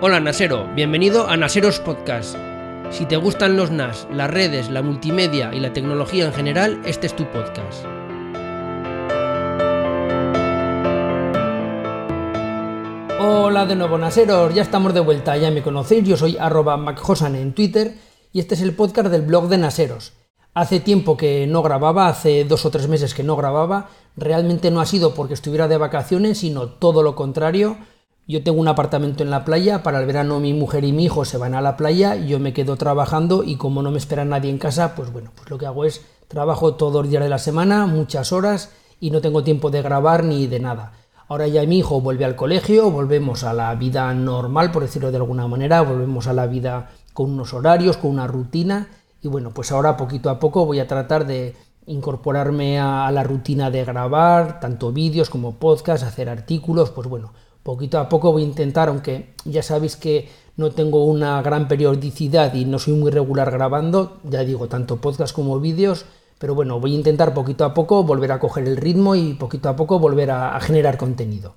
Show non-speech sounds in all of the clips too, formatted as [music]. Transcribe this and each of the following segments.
Hola Nasero, bienvenido a Naseros Podcast. Si te gustan los NAS, las redes, la multimedia y la tecnología en general, este es tu podcast. Hola de nuevo Naseros, ya estamos de vuelta, ya me conocéis, yo soy arroba macjosan en Twitter y este es el podcast del blog de Naseros. Hace tiempo que no grababa, hace dos o tres meses que no grababa, realmente no ha sido porque estuviera de vacaciones, sino todo lo contrario, yo tengo un apartamento en la playa, para el verano mi mujer y mi hijo se van a la playa, yo me quedo trabajando y como no me espera nadie en casa, pues bueno, pues lo que hago es trabajo todos los días de la semana, muchas horas y no tengo tiempo de grabar ni de nada. Ahora ya mi hijo vuelve al colegio, volvemos a la vida normal, por decirlo de alguna manera, volvemos a la vida con unos horarios, con una rutina y bueno, pues ahora poquito a poco voy a tratar de incorporarme a la rutina de grabar, tanto vídeos como podcasts, hacer artículos, pues bueno, poquito a poco voy a intentar, aunque ya sabéis que no tengo una gran periodicidad y no soy muy regular grabando, ya digo, tanto podcast como vídeos, pero bueno, voy a intentar poquito a poco volver a coger el ritmo y poquito a poco volver a, generar contenido.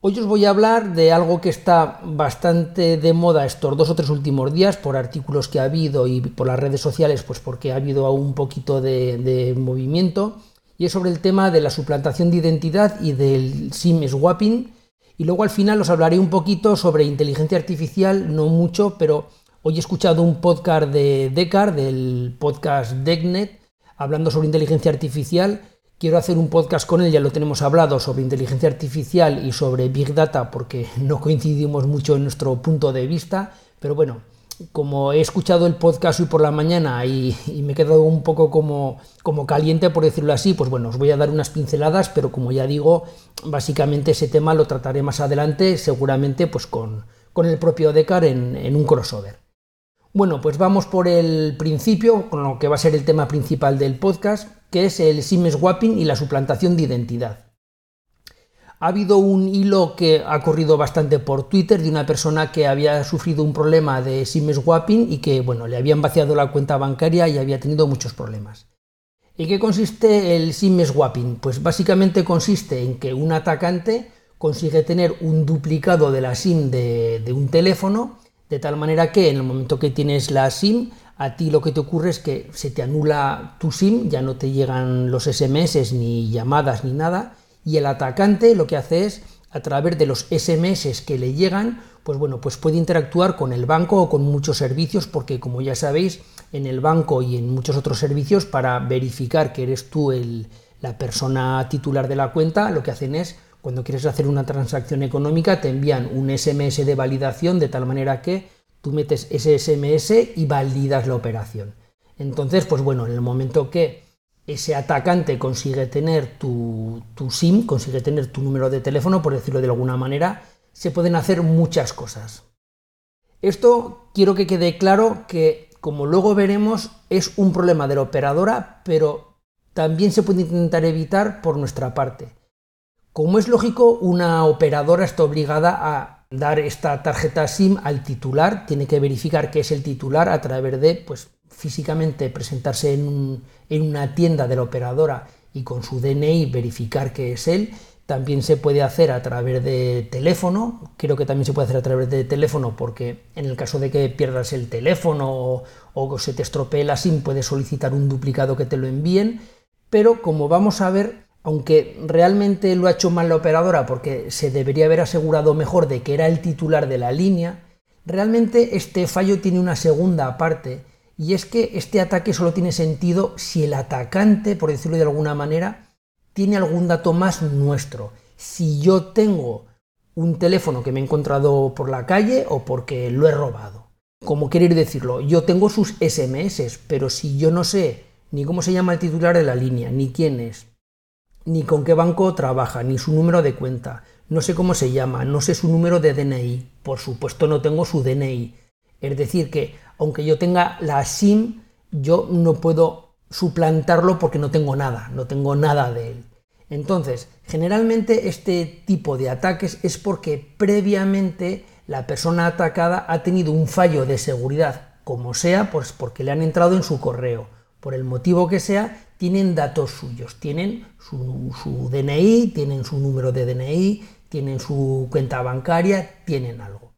Hoy os voy a hablar de algo que está bastante de moda estos dos o tres últimos días por artículos que ha habido y por las redes sociales, pues porque ha habido un poquito de, de movimiento, y es sobre el tema de la suplantación de identidad y del SIM swapping y luego al final os hablaré un poquito sobre inteligencia artificial, no mucho, pero hoy he escuchado un podcast de Decar, del podcast DECnet, hablando sobre inteligencia artificial. Quiero hacer un podcast con él, ya lo tenemos hablado, sobre inteligencia artificial y sobre Big Data, porque [laughs] no coincidimos mucho en nuestro punto de vista, pero bueno, como he escuchado el podcast hoy por la mañana y, me he quedado un poco como, como, caliente, por decirlo así, pues bueno, os voy a dar unas pinceladas, pero como ya digo, básicamente ese tema lo trataré más adelante, seguramente pues con, con el propio Decar en, en un crossover. Bueno, pues vamos por el principio, con lo que va a ser el tema principal del podcast, que es el SIM swapping y la suplantación de identidad. Ha habido un hilo que ha corrido bastante por Twitter de una persona que había sufrido un problema de SIM swapping y que, bueno, le habían vaciado la cuenta bancaria y había tenido muchos problemas. ¿En qué consiste el SIM swapping? Pues básicamente consiste en que un atacante consigue tener un duplicado de la SIM de, de un teléfono, de tal manera que en el momento que tienes la SIM, a ti lo que te ocurre es que se te anula tu SIM, ya no te llegan los SMS ni llamadas ni nada, y el atacante lo que hace es a través de los SMS que le llegan, pues bueno, pues puede interactuar con el banco o con muchos servicios, porque como ya sabéis, en el banco y en muchos otros servicios, para verificar que eres tú el, la persona titular de la cuenta, lo que hacen es, cuando quieres hacer una transacción económica, te envían un SMS de validación de tal manera que tú metes ese SMS y validas la operación. Entonces, pues bueno, en el momento que ese atacante consigue tener tu, SIM, consigue tener tu número de teléfono, por decirlo de alguna manera, se pueden hacer muchas cosas. Esto quiero que quede claro que, como luego veremos, es un problema de la operadora, pero también se puede intentar evitar por nuestra parte. Como es lógico, una operadora está obligada a dar esta tarjeta SIM al titular, tiene que verificar que es el titular a través de pues, físicamente presentarse en, una tienda de la operadora y con su DNI verificar que es él. También se puede hacer a través de teléfono, creo que también se puede hacer a través de teléfono porque en el caso de que pierdas el teléfono o, o se te estropee la SIM puedes solicitar un duplicado que te lo envíen, pero como vamos a ver, aunque realmente lo ha hecho mal la operadora porque se debería haber asegurado mejor de que era el titular de la línea, realmente este fallo tiene una segunda parte y es que este ataque solo tiene sentido si el atacante, por decirlo de alguna manera, tiene algún dato más nuestro. Si yo tengo un teléfono que me he encontrado por la calle o porque lo he robado. Como querer decirlo, yo tengo sus SMS, pero si yo no sé ni cómo se llama el titular de la línea, ni quién es, ni con qué banco trabaja, ni su número de cuenta, no sé cómo se llama, no sé su número de DNI, por supuesto no tengo su DNI. Es decir, que aunque yo tenga la SIM, yo no puedo suplantarlo porque no tengo nada, no tengo nada de él. Entonces, generalmente este tipo de ataques es porque previamente la persona atacada ha tenido un fallo de seguridad, como sea, pues porque le han entrado en su correo. Por el motivo que sea, tienen datos suyos, tienen su, su DNI, tienen su número de DNI, tienen su cuenta bancaria, tienen algo.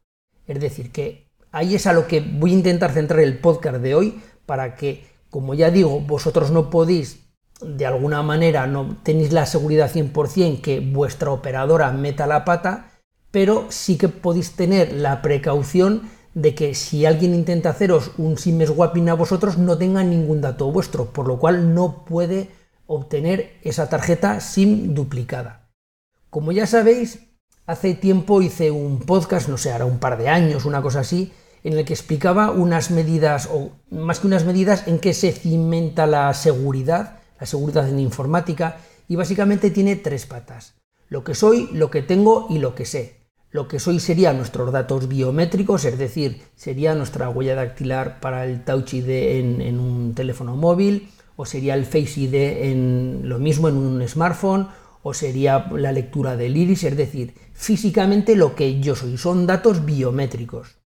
Es decir, que ahí es a lo que voy a intentar centrar el podcast de hoy para que, como ya digo, vosotros no podéis de alguna manera no tenéis la seguridad 100% que vuestra operadora meta la pata, pero sí que podéis tener la precaución de que si alguien intenta haceros un SIM swapping a vosotros no tenga ningún dato vuestro, por lo cual no puede obtener esa tarjeta SIM duplicada. Como ya sabéis, hace tiempo hice un podcast, no sé, ahora un par de años, una cosa así, en el que explicaba unas medidas, o más que unas medidas, en qué se cimenta la seguridad, la seguridad en informática, y básicamente tiene tres patas. Lo que soy, lo que tengo y lo que sé. Lo que soy sería nuestros datos biométricos, es decir, sería nuestra huella dactilar para el Touch ID en, en un teléfono móvil, o sería el Face ID en lo mismo en un smartphone, o sería la lectura del iris, es decir, físicamente lo que yo soy, son datos biométricos.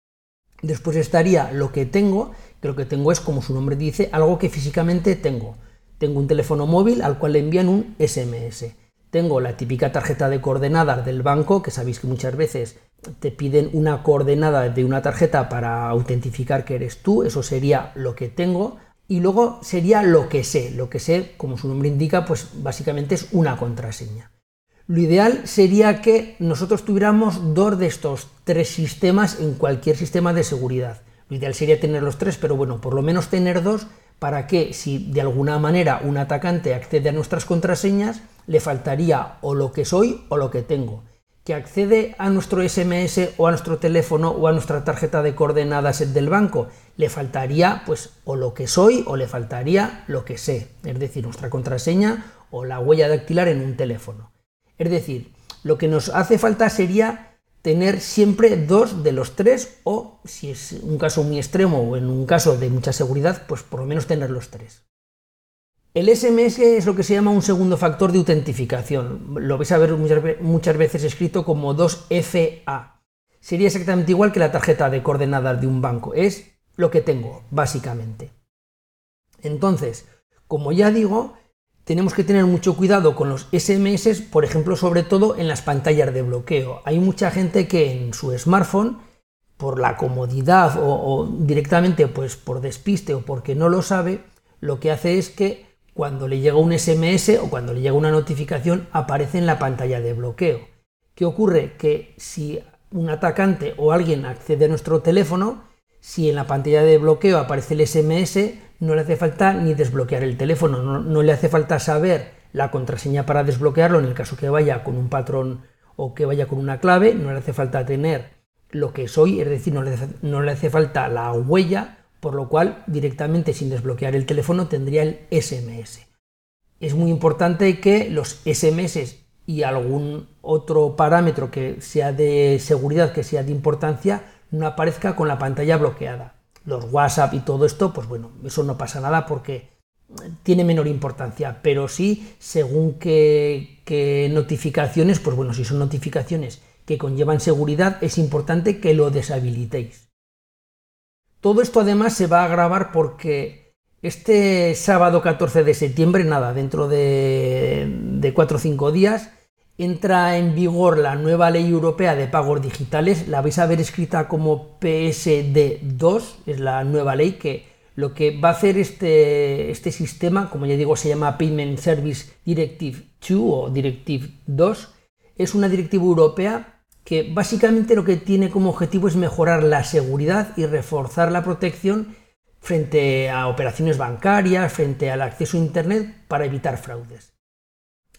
Después estaría lo que tengo, que lo que tengo es, como su nombre dice, algo que físicamente tengo. Tengo un teléfono móvil al cual le envían un SMS. Tengo la típica tarjeta de coordenadas del banco, que sabéis que muchas veces te piden una coordenada de una tarjeta para autentificar que eres tú, eso sería lo que tengo. Y luego sería lo que sé. Lo que sé, como su nombre indica, pues básicamente es una contraseña. Lo ideal sería que nosotros tuviéramos dos de estos tres sistemas en cualquier sistema de seguridad. Lo ideal sería tener los tres, pero bueno, por lo menos tener dos para que si de alguna manera un atacante accede a nuestras contraseñas, le faltaría o lo que soy o lo que tengo que accede a nuestro SMS o a nuestro teléfono o a nuestra tarjeta de coordenadas del banco, le faltaría pues o lo que soy o le faltaría lo que sé, es decir, nuestra contraseña o la huella dactilar en un teléfono. Es decir, lo que nos hace falta sería tener siempre dos de los tres o, si es un caso muy extremo o en un caso de mucha seguridad, pues por lo menos tener los tres. El SMS es lo que se llama un segundo factor de autentificación. Lo vais a ver muchas veces escrito como 2FA. Sería exactamente igual que la tarjeta de coordenadas de un banco. Es lo que tengo, básicamente. Entonces, como ya digo, tenemos que tener mucho cuidado con los SMS, por ejemplo, sobre todo en las pantallas de bloqueo. Hay mucha gente que en su smartphone, por la comodidad o, directamente pues por despiste o porque no lo sabe, lo que hace es que cuando le llega un SMS o cuando le llega una notificación aparece en la pantalla de bloqueo. ¿Qué ocurre? Que si un atacante o alguien accede a nuestro teléfono, si en la pantalla de bloqueo aparece el SMS, no le hace falta ni desbloquear el teléfono, no, le hace falta saber la contraseña para desbloquearlo en el caso que vaya con un patrón o que vaya con una clave, no le hace falta tener lo que soy, es decir, no le, no le hace falta la huella por lo cual directamente sin desbloquear el teléfono tendría el SMS. Es muy importante que los SMS y algún otro parámetro que sea de seguridad, que sea de importancia, no aparezca con la pantalla bloqueada. Los WhatsApp y todo esto, pues bueno, eso no pasa nada porque tiene menor importancia, pero sí, según qué, notificaciones, pues bueno, si son notificaciones que conllevan seguridad, es importante que lo deshabilitéis. Todo esto además se va a agravar porque este sábado 14 de septiembre, nada, dentro de, de 4 o 5 días, entra en vigor la nueva ley europea de pagos digitales. La vais a ver escrita como PSD2, es la nueva ley que lo que va a hacer este, este sistema, como ya digo, se llama Payment Service Directive 2 o Directive 2, es una directiva europea que básicamente lo que tiene como objetivo es mejorar la seguridad y reforzar la protección frente a operaciones bancarias, frente al acceso a Internet para evitar fraudes.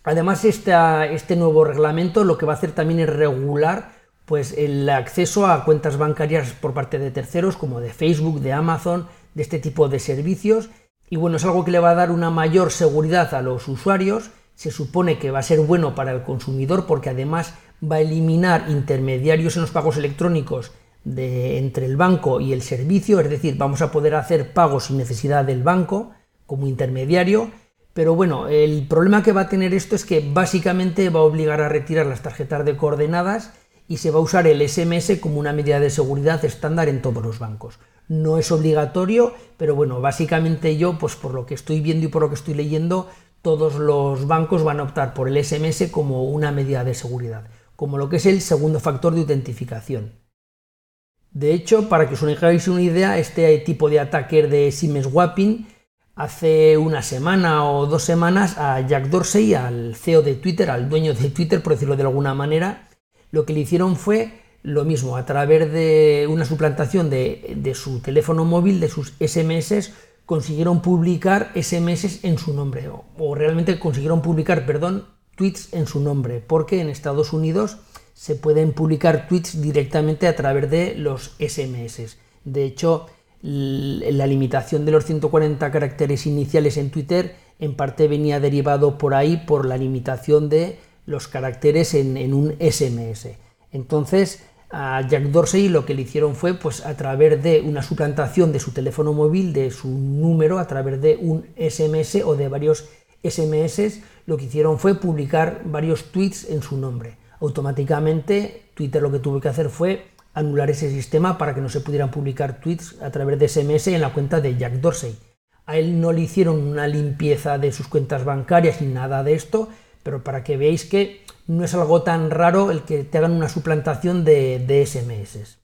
Además, este nuevo reglamento lo que va a hacer también es regular pues, el acceso a cuentas bancarias por parte de terceros, como de Facebook, de Amazon, de este tipo de servicios. Y bueno, es algo que le va a dar una mayor seguridad a los usuarios. Se supone que va a ser bueno para el consumidor porque además va a eliminar intermediarios en los pagos electrónicos de, entre el banco y el servicio, es decir, vamos a poder hacer pagos sin necesidad del banco como intermediario, pero bueno, el problema que va a tener esto es que básicamente va a obligar a retirar las tarjetas de coordenadas y se va a usar el SMS como una medida de seguridad estándar en todos los bancos. No es obligatorio, pero bueno, básicamente yo, pues por lo que estoy viendo y por lo que estoy leyendo, todos los bancos van a optar por el SMS como una medida de seguridad, como lo que es el segundo factor de autentificación. De hecho, para que os hagáis una idea, este tipo de attacker de SIM swapping hace una semana o dos semanas a Jack Dorsey, al CEO de Twitter, al dueño de Twitter, por decirlo de alguna manera, lo que le hicieron fue lo mismo, a través de una suplantación de, su teléfono móvil, de sus SMS, consiguieron publicar SMS en su nombre, o, o realmente consiguieron publicar, perdón, tweets en su nombre, porque en Estados Unidos se pueden publicar tweets directamente a través de los SMS. De hecho, la limitación de los 140 caracteres iniciales en Twitter en parte venía derivado por ahí por la limitación de los caracteres en, un SMS. Entonces, a Jack Dorsey lo que le hicieron fue, pues a través de una suplantación de su teléfono móvil, de su número, a través de un SMS o de varios SMS, lo que hicieron fue publicar varios tweets en su nombre. Automáticamente, Twitter lo que tuvo que hacer fue anular ese sistema para que no se pudieran publicar tweets a través de SMS en la cuenta de Jack Dorsey. A él no le hicieron una limpieza de sus cuentas bancarias ni nada de esto, pero para que veáis que no es algo tan raro el que te hagan una suplantación de, SMS.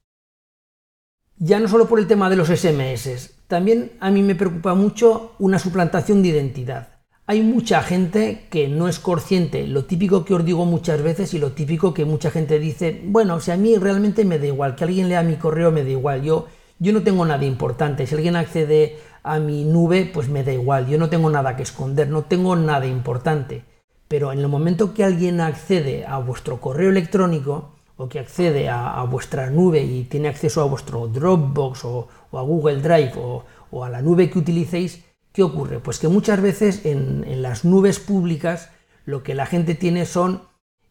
Ya no solo por el tema de los SMS, también a mí me preocupa mucho una suplantación de identidad. Hay mucha gente que no es consciente, lo típico que os digo muchas veces y lo típico que mucha gente dice, bueno, si a mí realmente me da igual, que alguien lea mi correo me da igual, yo, yo no tengo nada importante, si alguien accede a mi nube, pues me da igual, yo no tengo nada que esconder, no tengo nada importante. Pero en el momento que alguien accede a vuestro correo electrónico o que accede a, vuestra nube y tiene acceso a vuestro Dropbox o, a Google Drive o a la nube que utilicéis, ¿Qué ocurre? Pues que muchas veces en, las nubes públicas lo que la gente tiene son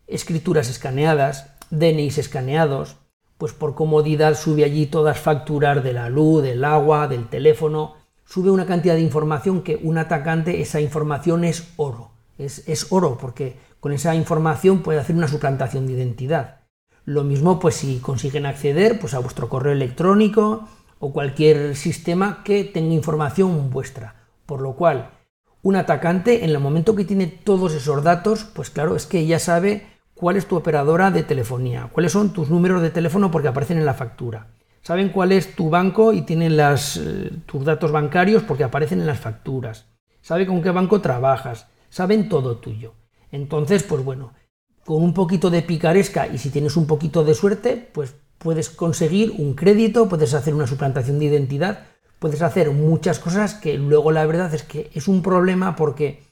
escrituras escaneadas, DNIs escaneados, pues por comodidad sube allí todas facturas de la luz, del agua, del teléfono, sube una cantidad de información que un atacante, esa información es oro, es, es, oro, porque con esa información puede hacer una suplantación de identidad. Lo mismo pues si consiguen acceder pues, a vuestro correo electrónico o cualquier sistema que tenga información vuestra. Por lo cual, un atacante, en el momento que tiene todos esos datos, pues claro, es que ya sabe cuál es tu operadora de telefonía, cuáles son tus números de teléfono porque aparecen en la factura. Saben cuál es tu banco y tienen eh, tus datos bancarios porque aparecen en las facturas. Saben con qué banco trabajas. Saben todo tuyo. Entonces, pues bueno, con un poquito de picaresca y si tienes un poquito de suerte, pues puedes conseguir un crédito, puedes hacer una suplantación de identidad puedes hacer muchas cosas que luego la verdad es que es un problema porque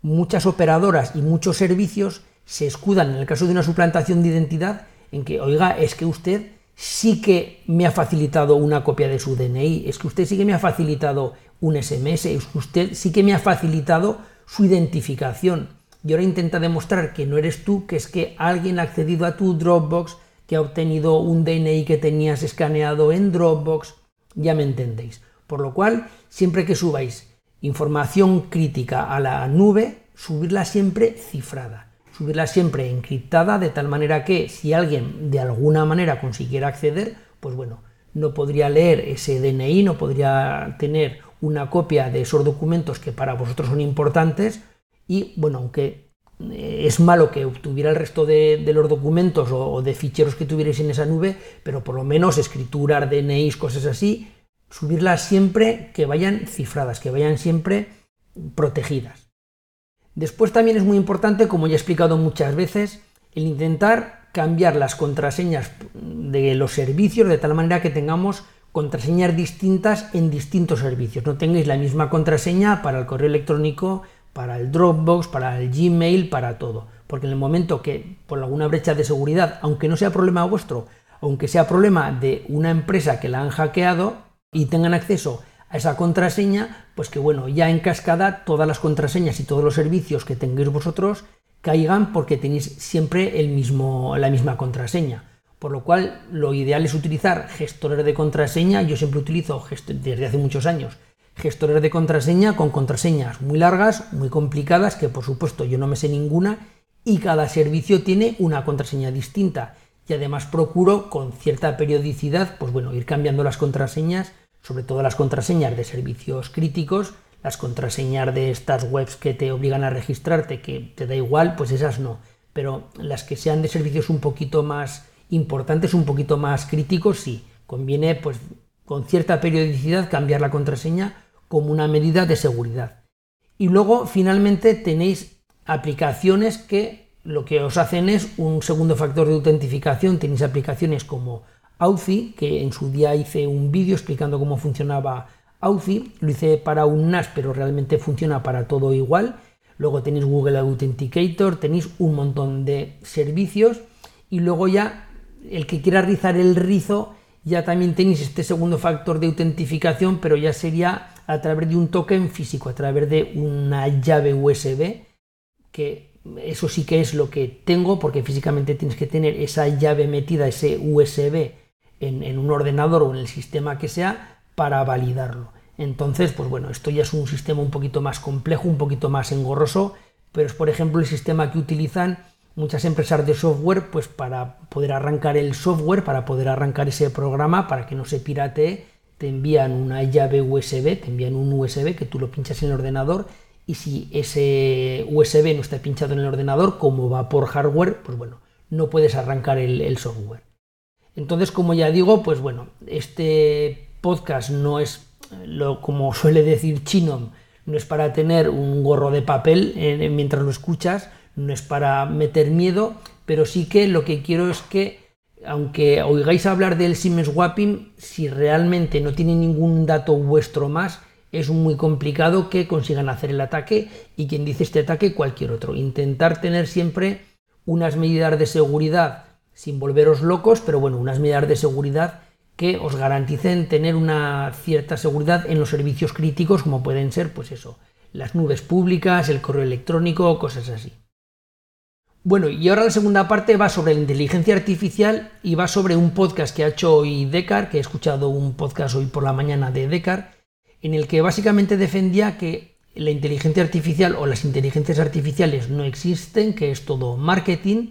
muchas operadoras y muchos servicios se escudan en el caso de una suplantación de identidad en que, oiga, es que usted sí que me ha facilitado una copia de su DNI, es que usted sí que me ha facilitado un SMS, es que usted sí que me ha facilitado su identificación. Y ahora intenta demostrar que no eres tú, que es que alguien ha accedido a tu Dropbox, que ha obtenido un DNI que tenías escaneado en Dropbox, ya me entendéis. Por lo cual, siempre que subáis información crítica a la nube, subirla siempre cifrada, subirla siempre encriptada, de tal manera que si alguien de alguna manera consiguiera acceder, pues bueno, no podría leer ese DNI, no podría tener una copia de esos documentos que para vosotros son importantes y bueno, aunque eh, es malo que obtuviera el resto de, los documentos o, de ficheros que tuvierais en esa nube, pero por lo menos escriturar, DNIs, cosas así, subirlas siempre que vayan cifradas, que vayan siempre protegidas. Después también es muy importante, como ya he explicado muchas veces, el intentar cambiar las contraseñas de los servicios de tal manera que tengamos contraseñas distintas en distintos servicios. No tengáis la misma contraseña para el correo electrónico, para el Dropbox, para el Gmail, para todo. Porque en el momento que por alguna brecha de seguridad, aunque no sea problema vuestro, aunque sea problema de una empresa que la han hackeado, y tengan acceso a esa contraseña, pues que bueno, ya en cascada todas las contraseñas y todos los servicios que tengáis vosotros caigan porque tenéis siempre la misma contraseña. Por lo cual, lo ideal es utilizar gestores de contraseña. Yo siempre utilizo desde hace muchos años gestores de contraseña con contraseñas muy largas, muy complicadas, que por supuesto yo no me sé ninguna, y cada servicio tiene una contraseña distinta. Y además procuro con cierta periodicidad, pues bueno, ir cambiando las contraseñas, sobre todo las contraseñas de servicios críticos, las contraseñas de estas webs que te obligan a registrarte, que te da igual, pues esas no. Pero las que sean de servicios un poquito más importantes, un poquito más críticos, sí. Conviene, pues, con cierta periodicidad cambiar la contraseña como una medida de seguridad. Y luego, finalmente, tenéis aplicaciones que lo que os hacen es un segundo factor de autentificación. Tenéis aplicaciones como Authy, que en su día hice un vídeo explicando cómo funcionaba Authy. Lo hice para un NAS, pero realmente funciona para todo igual. Luego tenéis Google Authenticator, tenéis un montón de servicios. Y luego ya, el que quiera rizar el rizo, ya también tenéis este segundo factor de autentificación, pero ya sería a través de un token físico, a través de una llave USB, que eso sí que es lo que tengo, porque físicamente tienes que tener esa llave metida, ese USB, en, un ordenador o en el sistema que sea, para validarlo. Entonces, pues bueno, esto ya es un sistema un poquito más complejo, un poquito más engorroso, pero es por ejemplo el sistema que utilizan muchas empresas de software, pues para poder arrancar el software, para poder arrancar ese programa, para que no se piratee, te envían una llave USB, te envían un USB que tú lo pinchas en el ordenador y si ese USB no está pinchado en el ordenador, como va por hardware, pues bueno, no puedes arrancar el, software. Entonces, como ya digo, pues bueno, este podcast no es, lo, como suele decir Chinom, no es para tener un gorro de papel eh, mientras lo escuchas, no es para meter miedo, pero sí que lo que quiero es que aunque oigáis hablar del SIM swapping, si realmente no tiene ningún dato vuestro más, es muy complicado que consigan hacer el ataque y quien dice este ataque cualquier otro. Intentar tener siempre unas medidas de seguridad sin volveros locos, pero bueno, unas medidas de seguridad que os garanticen tener una cierta seguridad en los servicios críticos como pueden ser, pues eso, las nubes públicas, el correo electrónico, cosas así. Bueno, y ahora la segunda parte va sobre la inteligencia artificial y va sobre un podcast que ha hecho hoy Decar, que he escuchado un podcast hoy por la mañana de Decar, en el que básicamente defendía que la inteligencia artificial o las inteligencias artificiales no existen, que es todo marketing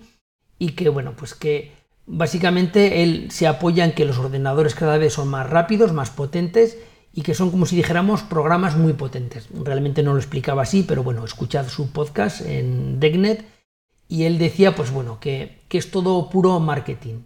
y que, bueno, pues que básicamente él se apoya en que los ordenadores cada vez son más rápidos, más potentes y que son como si dijéramos programas muy potentes. Realmente no lo explicaba así, pero bueno, escuchad su podcast en DeckNet y él decía, pues bueno, que, es todo puro marketing.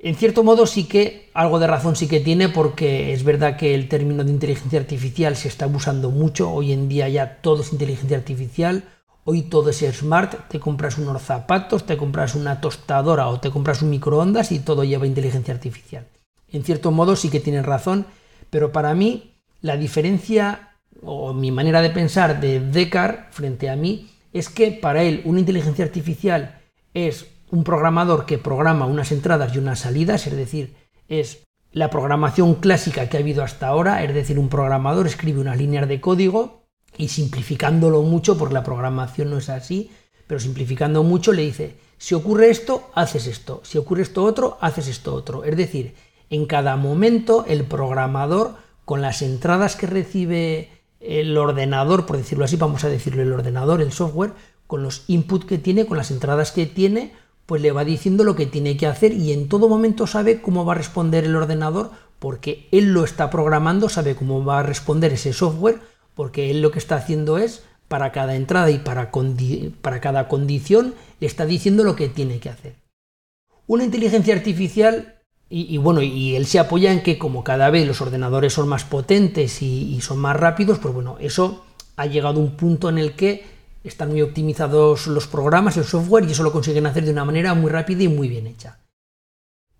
En cierto modo sí que algo de razón sí que tiene porque es verdad que el término de inteligencia artificial se está abusando mucho, hoy en día ya todo es inteligencia artificial, hoy todo es smart, te compras unos zapatos, te compras una tostadora o te compras un microondas y todo lleva inteligencia artificial. En cierto modo sí que tiene razón, pero para mí la diferencia o mi manera de pensar de Descartes frente a mí es que para él una inteligencia artificial es un programador que programa unas entradas y unas salidas, es decir, es la programación clásica que ha habido hasta ahora, es decir, un programador escribe unas líneas de código y simplificándolo mucho, porque la programación no es así, pero simplificando mucho le dice, si ocurre esto, haces esto, si ocurre esto otro, haces esto otro. Es decir, en cada momento el programador, con las entradas que recibe el ordenador, por decirlo así, vamos a decirlo el ordenador, el software, con los inputs que tiene, con las entradas que tiene, pues le va diciendo lo que tiene que hacer y en todo momento sabe cómo va a responder el ordenador porque él lo está programando, sabe cómo va a responder ese software, porque él lo que está haciendo es, para cada entrada y para, cada condición, le está diciendo lo que tiene que hacer. Una inteligencia artificial y, bueno, y él se apoya en que como cada vez los ordenadores son más potentes y, son más rápidos, pues bueno, eso ha llegado a un punto en el que están muy optimizados los programas, el software, y eso lo consiguen hacer de una manera muy rápida y muy bien hecha.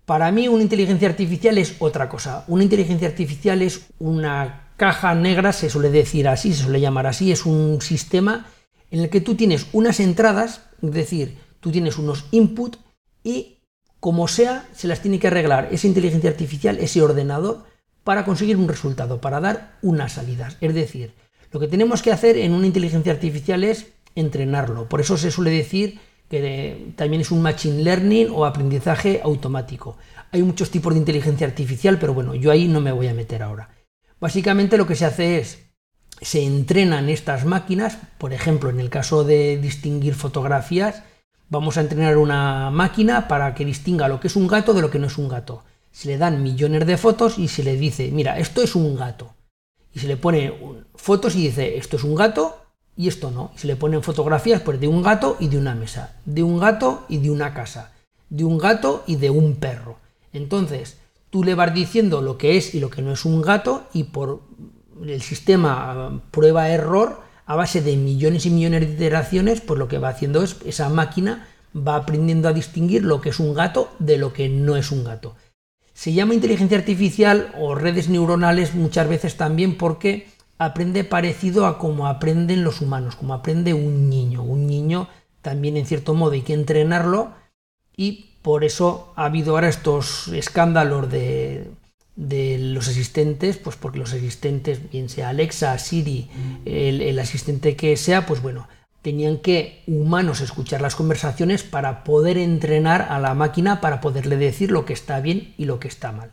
Para mí una inteligencia artificial es otra cosa. Una inteligencia artificial es una caja negra, se suele decir así, se suele llamar así, es un sistema en el que tú tienes unas entradas, es decir, tú tienes unos inputs y como sea, se las tiene que arreglar esa inteligencia artificial, ese ordenador, para conseguir un resultado, para dar unas salidas. Es decir, lo que tenemos que hacer en una inteligencia artificial es entrenarlo. Por eso se suele decir que también es un machine learning o aprendizaje automático. Hay muchos tipos de inteligencia artificial, pero bueno, yo ahí no me voy a meter ahora. Básicamente lo que se hace es, se entrenan estas máquinas, por ejemplo, en el caso de distinguir fotografías, vamos a entrenar una máquina para que distinga lo que es un gato de lo que no es un gato. Se le dan millones de fotos y se le dice, mira, esto es un gato. Y se le pone fotos y dice, esto es un gato y esto no. Y se le ponen fotografías pues, de un gato y de una mesa, de un gato y de una casa, de un gato y de un perro. Entonces, tú le vas diciendo lo que es y lo que no es un gato y por el sistema prueba-error, a base de millones y millones de iteraciones, pues lo que va haciendo es esa máquina va aprendiendo a distinguir lo que es un gato de lo que no es un gato. Se llama inteligencia artificial o redes neuronales muchas veces también porque aprende parecido a como aprenden los humanos, como aprende un niño. Un niño también en cierto modo hay que entrenarlo y por eso ha habido ahora estos escándalos de, los asistentes, pues porque los asistentes, bien sea Alexa, Siri, el, el, asistente que sea, pues bueno, tenían que humanos escuchar las conversaciones para poder entrenar a la máquina para poderle decir lo que está bien y lo que está mal.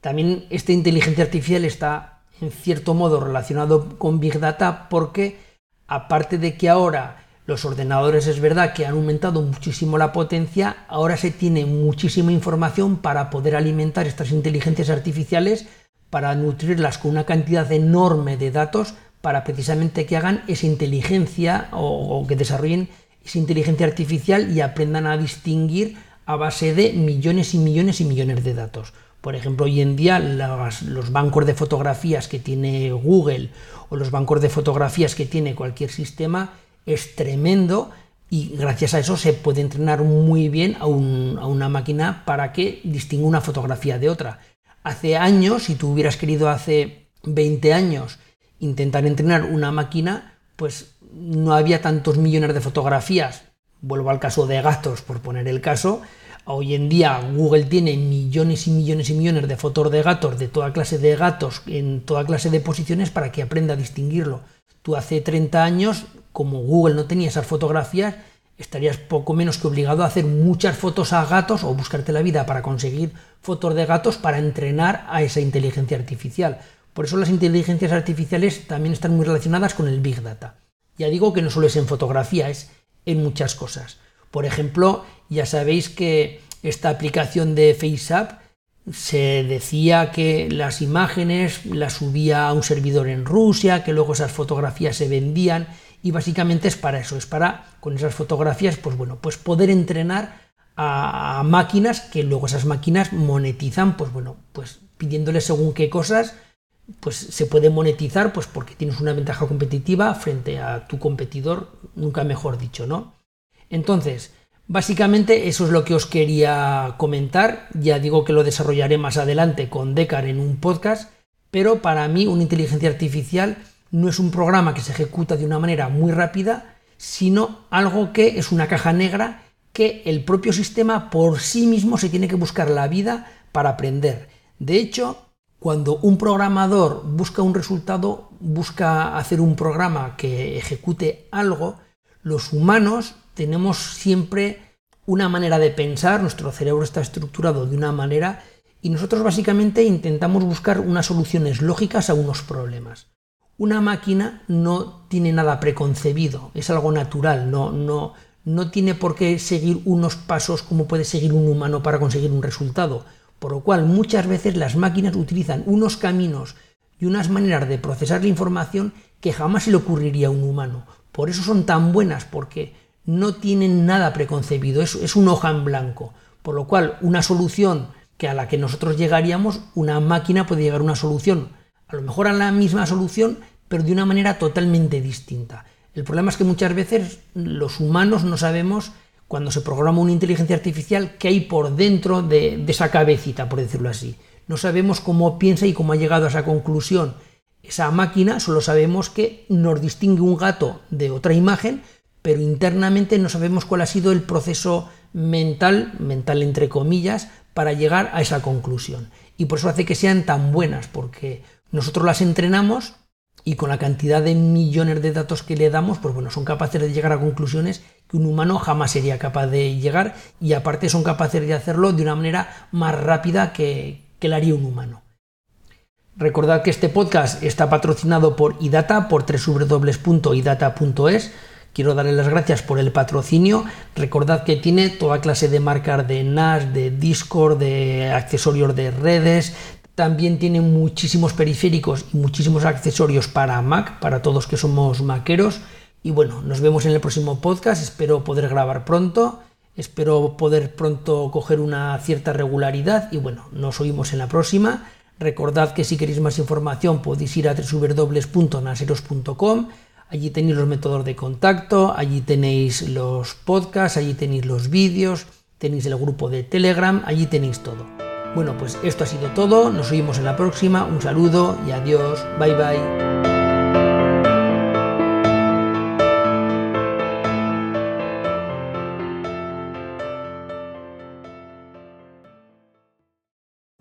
También esta inteligencia artificial está en cierto modo relacionado con Big Data porque aparte de que ahora los ordenadores es verdad que han aumentado muchísimo la potencia, ahora se tiene muchísima información para poder alimentar estas inteligencias artificiales, para nutrirlas con una cantidad enorme de datos para precisamente que hagan esa inteligencia o, que desarrollen esa inteligencia artificial y aprendan a distinguir a base de millones y millones y millones de datos. Por ejemplo, hoy en día los bancos de fotografías que tiene Google o los bancos de fotografías que tiene cualquier sistema es tremendo y gracias a eso se puede entrenar muy bien a, una máquina para que distinga una fotografía de otra. Hace años, si tú hubieras querido hace 20 años intentar entrenar una máquina, pues no había tantos millones de fotografías. Vuelvo al caso de gatos, por poner el caso, Hoy en día Google tiene millones y millones y millones de fotos de gatos, de toda clase de gatos, en toda clase de posiciones para que aprenda a distinguirlo. Tú hace 30 años, como Google no tenía esas fotografías, estarías poco menos que obligado a hacer muchas fotos a gatos o buscarte la vida para conseguir fotos de gatos para entrenar a esa inteligencia artificial. Por eso las inteligencias artificiales también están muy relacionadas con el Big Data. Ya digo que no solo es en fotografía, es en muchas cosas. Por ejemplo, ya sabéis que esta aplicación de FaceApp se decía que las imágenes las subía a un servidor en Rusia, que luego esas fotografías se vendían y básicamente es para eso, es para con esas fotografías, pues bueno, pues poder entrenar a, máquinas que luego esas máquinas monetizan, pues bueno, pues pidiéndoles según qué cosas, pues se puede monetizar, pues porque tienes una ventaja competitiva frente a tu competidor, nunca mejor dicho, ¿no? Entonces, básicamente eso es lo que os quería comentar. Ya digo que lo desarrollaré más adelante con Decar en un podcast, pero para mí una inteligencia artificial no es un programa que se ejecuta de una manera muy rápida, sino algo que es una caja negra que el propio sistema por sí mismo se tiene que buscar la vida para aprender. De hecho, cuando un programador busca un resultado, busca hacer un programa que ejecute algo, los humanos tenemos siempre una manera de pensar, nuestro cerebro está estructurado de una manera y nosotros básicamente intentamos buscar unas soluciones lógicas a unos problemas. Una máquina no tiene nada preconcebido, es algo natural, no, no, no tiene por qué seguir unos pasos como puede seguir un humano para conseguir un resultado, por lo cual muchas veces las máquinas utilizan unos caminos y unas maneras de procesar la información que jamás se le ocurriría a un humano. Por eso son tan buenas, porque no tienen nada preconcebido, es, es un hoja en blanco. Por lo cual, una solución que a la que nosotros llegaríamos, una máquina puede llegar a una solución, a lo mejor a la misma solución, pero de una manera totalmente distinta. El problema es que muchas veces los humanos no sabemos, cuando se programa una inteligencia artificial, qué hay por dentro de, esa cabecita, por decirlo así. No sabemos cómo piensa y cómo ha llegado a esa conclusión. Esa máquina solo sabemos que nos distingue un gato de otra imagen, pero internamente no sabemos cuál ha sido el proceso mental, mental entre comillas, para llegar a esa conclusión. y por eso hace que sean tan buenas, porque nosotros las entrenamos y con la cantidad de millones de datos que le damos, pues bueno, son capaces de llegar a conclusiones que un humano jamás sería capaz de llegar y aparte son capaces de hacerlo de una manera más rápida que, que la haría un humano. Recordad que este podcast está patrocinado por iData, por www.idata.es. Quiero darle las gracias por el patrocinio. Recordad que tiene toda clase de marcas de NAS, de Discord, de accesorios de redes, también tiene muchísimos periféricos y muchísimos accesorios para Mac, para todos que somos maqueros. Y bueno, nos vemos en el próximo podcast. Espero poder grabar pronto. Espero poder pronto coger una cierta regularidad. Y bueno, nos oímos en la próxima. Recordad que si queréis más información podéis ir a www.naseros.com. Allí tenéis los métodos de contacto, allí tenéis los podcasts, allí tenéis los vídeos, tenéis el grupo de Telegram, allí tenéis todo. Bueno, pues esto ha sido todo, nos oímos en la próxima, un saludo y adiós, bye bye.